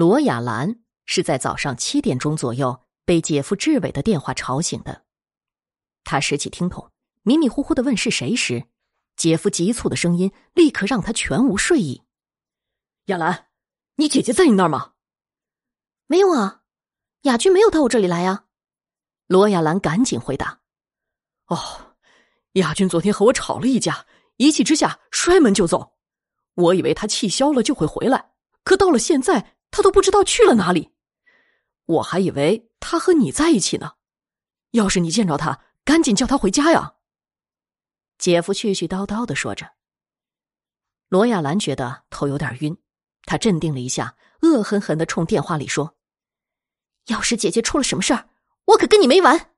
罗雅兰是在早上七点钟左右被姐夫志伟的电话吵醒的。他拾起听筒，迷迷糊糊的问是谁时，姐夫急促的声音立刻让他全无睡意。亚兰，你姐姐在你那儿吗？没有啊，雅君没有到我这里来呀。罗雅兰赶紧回答：“哦，雅君昨天和我吵了一架，一气之下摔门就走。我以为他气消了就会回来，可到了现在，他都不知道去了哪里。我还以为他和你在一起呢。要是你见着他，赶紧叫他回家呀。”姐夫絮絮叨叨的说着。罗亚兰觉得头有点晕，她镇定了一下，恶狠狠的冲电话里说：“要是姐姐出了什么事儿，我可跟你没完。”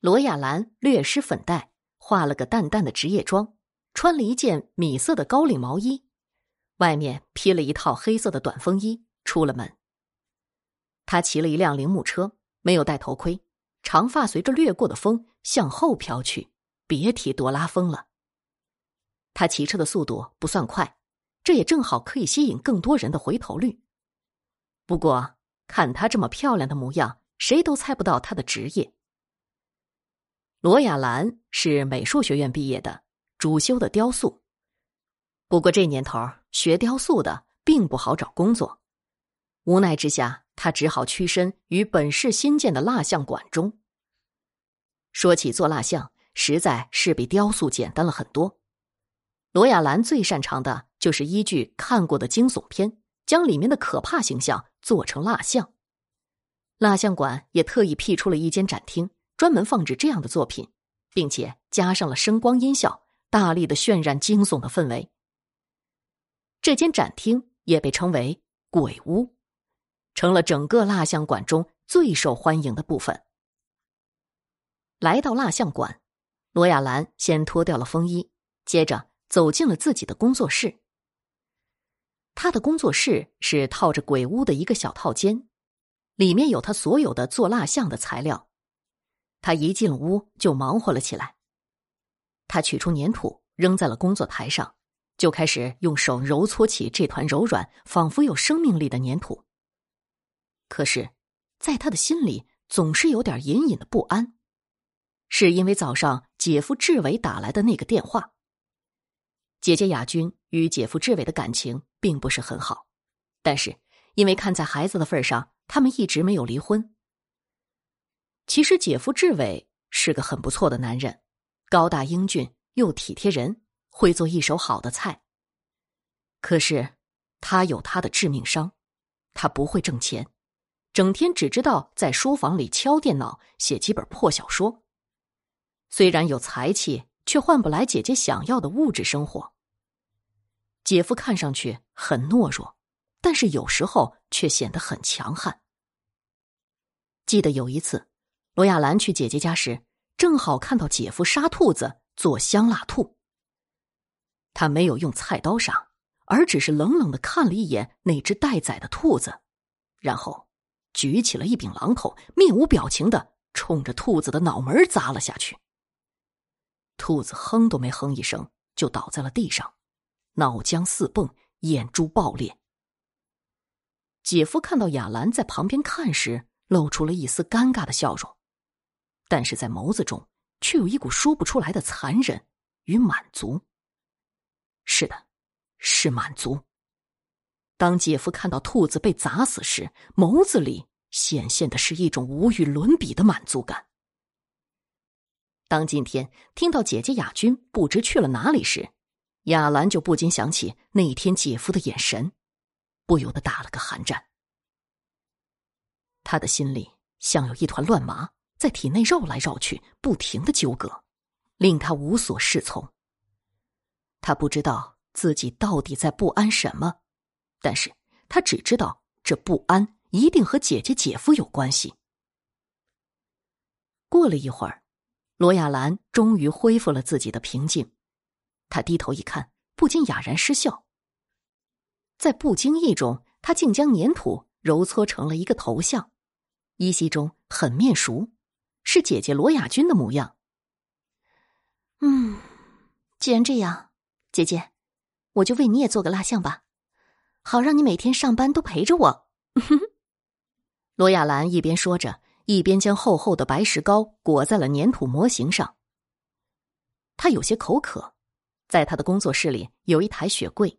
罗亚兰略施粉黛，化了个淡淡的职业妆，穿了一件米色的高领毛衣，外面披了一套黑色的短风衣，出了门。他骑了一辆铃木车，没有戴头盔，长发随着掠过的风向后飘去，别提多拉风了。他骑车的速度不算快，这也正好可以吸引更多人的回头率。不过，看他这么漂亮的模样，谁都猜不到他的职业。罗亚兰是美术学院毕业的，主修的雕塑。不过这年头学雕塑的并不好找工作，无奈之下，他只好屈身于本市新建的蜡像馆中。说起做蜡像，实在是比雕塑简单了很多。罗亚兰最擅长的就是依据看过的惊悚片，将里面的可怕形象做成蜡像。蜡像馆也特意辟出了一间展厅，专门放置这样的作品，并且加上了声光音效，大力的渲染惊悚的氛围。这间展厅也被称为“鬼屋”，成了整个蜡像馆中最受欢迎的部分。来到蜡像馆，罗亚兰先脱掉了风衣，接着。走进了自己的工作室。他的工作室是套着鬼屋的一个小套间，里面有他所有的做蜡像的材料。他一进屋就忙活了起来。他取出粘土扔在了工作台上，就开始用手揉搓起这团柔软、仿佛有生命力的粘土。可是，在他的心里总是有点隐隐的不安，是因为早上姐夫志伟打来的那个电话。姐姐雅君与姐夫志伟的感情并不是很好，但是因为看在孩子的份上，他们一直没有离婚。其实姐夫志伟是个很不错的男人，高大英俊又体贴人，会做一手好的菜。可是他有他的致命伤，他不会挣钱，整天只知道在书房里敲电脑写几本破小说。虽然有才气。却换不来姐姐想要的物质生活。姐夫看上去很懦弱，但是有时候却显得很强悍。记得有一次，罗亚兰去姐姐家时，正好看到姐夫杀兔子做香辣兔。他没有用菜刀杀，而只是冷冷的看了一眼那只待宰的兔子，然后举起了一柄榔头，面无表情的冲着兔子的脑门砸了下去。兔子哼都没哼一声，就倒在了地上，脑浆四迸，眼珠爆裂。姐夫看到雅兰在旁边看时，露出了一丝尴尬的笑容，但是在眸子中却有一股说不出来的残忍与满足。是的，是满足。当姐夫看到兔子被砸死时，眸子里显现的是一种无与伦比的满足感。当今天听到姐姐雅君不知去了哪里时，雅兰就不禁想起那一天姐夫的眼神，不由得打了个寒战。他的心里像有一团乱麻在体内绕来绕去，不停的纠葛，令他无所适从。他不知道自己到底在不安什么，但是他只知道这不安一定和姐姐姐夫有关系。过了一会儿。罗亚兰终于恢复了自己的平静，他低头一看，不禁哑然失笑。在不经意中，他竟将粘土揉搓成了一个头像，依稀中很面熟，是姐姐罗雅君的模样。嗯，既然这样，姐姐，我就为你也做个蜡像吧。好让你每天上班都陪着我。罗亚兰一边说着，一边将厚厚的白石膏裹在了粘土模型上。他有些口渴，在他的工作室里有一台雪柜，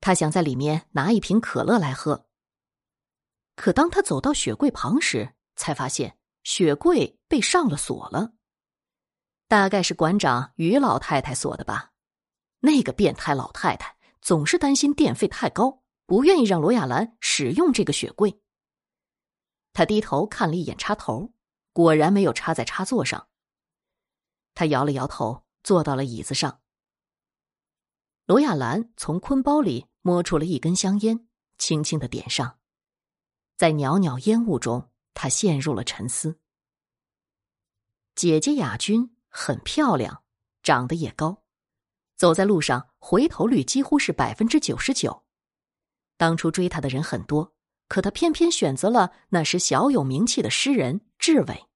他想在里面拿一瓶可乐来喝。可当他走到雪柜旁时，才发现雪柜被上了锁了。大概是馆长于老太太锁的吧。那个变态老太太总是担心电费太高，不愿意让罗亚兰使用这个雪柜。他低头看了一眼插头，果然没有插在插座上。他摇了摇头。坐到了椅子上，罗亚兰从坤包里摸出了一根香烟，轻轻的点上，在袅袅烟雾中，她陷入了沉思。姐姐雅君很漂亮，长得也高，走在路上回头率几乎是百分之九十九。当初追她的人很多，可她偏偏选择了那时小有名气的诗人志伟。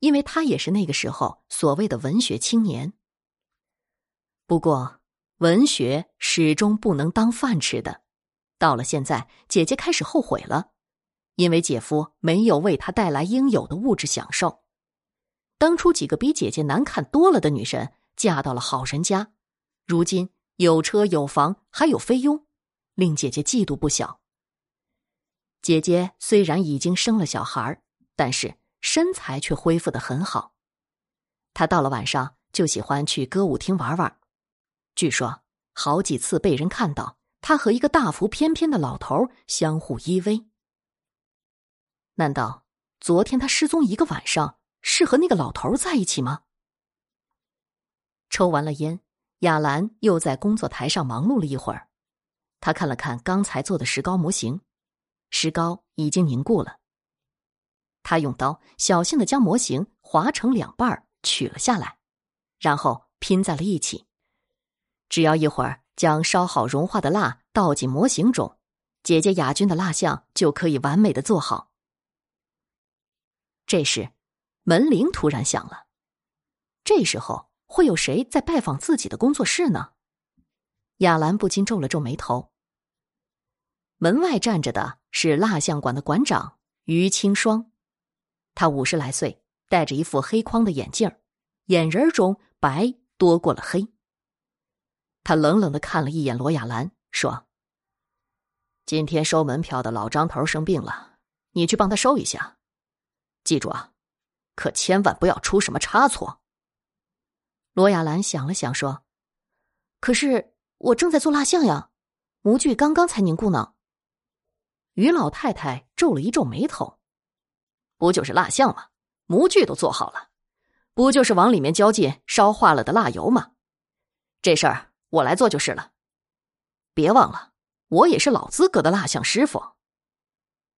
因为他也是那个时候所谓的文学青年。不过，文学始终不能当饭吃的。到了现在，姐姐开始后悔了，因为姐夫没有为她带来应有的物质享受。当初几个比姐姐难看多了的女神嫁到了好人家，如今有车有房还有菲佣，令姐姐嫉妒不小。姐姐虽然已经生了小孩，但是。身材却恢复的很好，她到了晚上就喜欢去歌舞厅玩玩。据说好几次被人看到她和一个大腹翩翩的老头相互依偎。难道昨天他失踪一个晚上是和那个老头在一起吗？抽完了烟，亚兰又在工作台上忙碌了一会儿。他看了看刚才做的石膏模型，石膏已经凝固了。他用刀小心的将模型划成两半取了下来，然后拼在了一起。只要一会儿将烧好融化的蜡倒进模型中，姐姐雅君的蜡像就可以完美的做好。这时，门铃突然响了。这时候会有谁在拜访自己的工作室呢？亚兰不禁皱了皱眉头。门外站着的是蜡像馆的馆长于清霜。他五十来岁，戴着一副黑框的眼镜眼仁中白多过了黑。他冷冷的看了一眼罗亚兰，说：“今天收门票的老张头生病了，你去帮他收一下。记住啊，可千万不要出什么差错。”罗亚兰想了想，说：“可是我正在做蜡像呀，模具刚刚才凝固呢。”于老太太皱了一皱眉头。不就是蜡像吗？模具都做好了，不就是往里面浇进烧化了的蜡油吗？这事儿我来做就是了。别忘了，我也是老资格的蜡像师傅。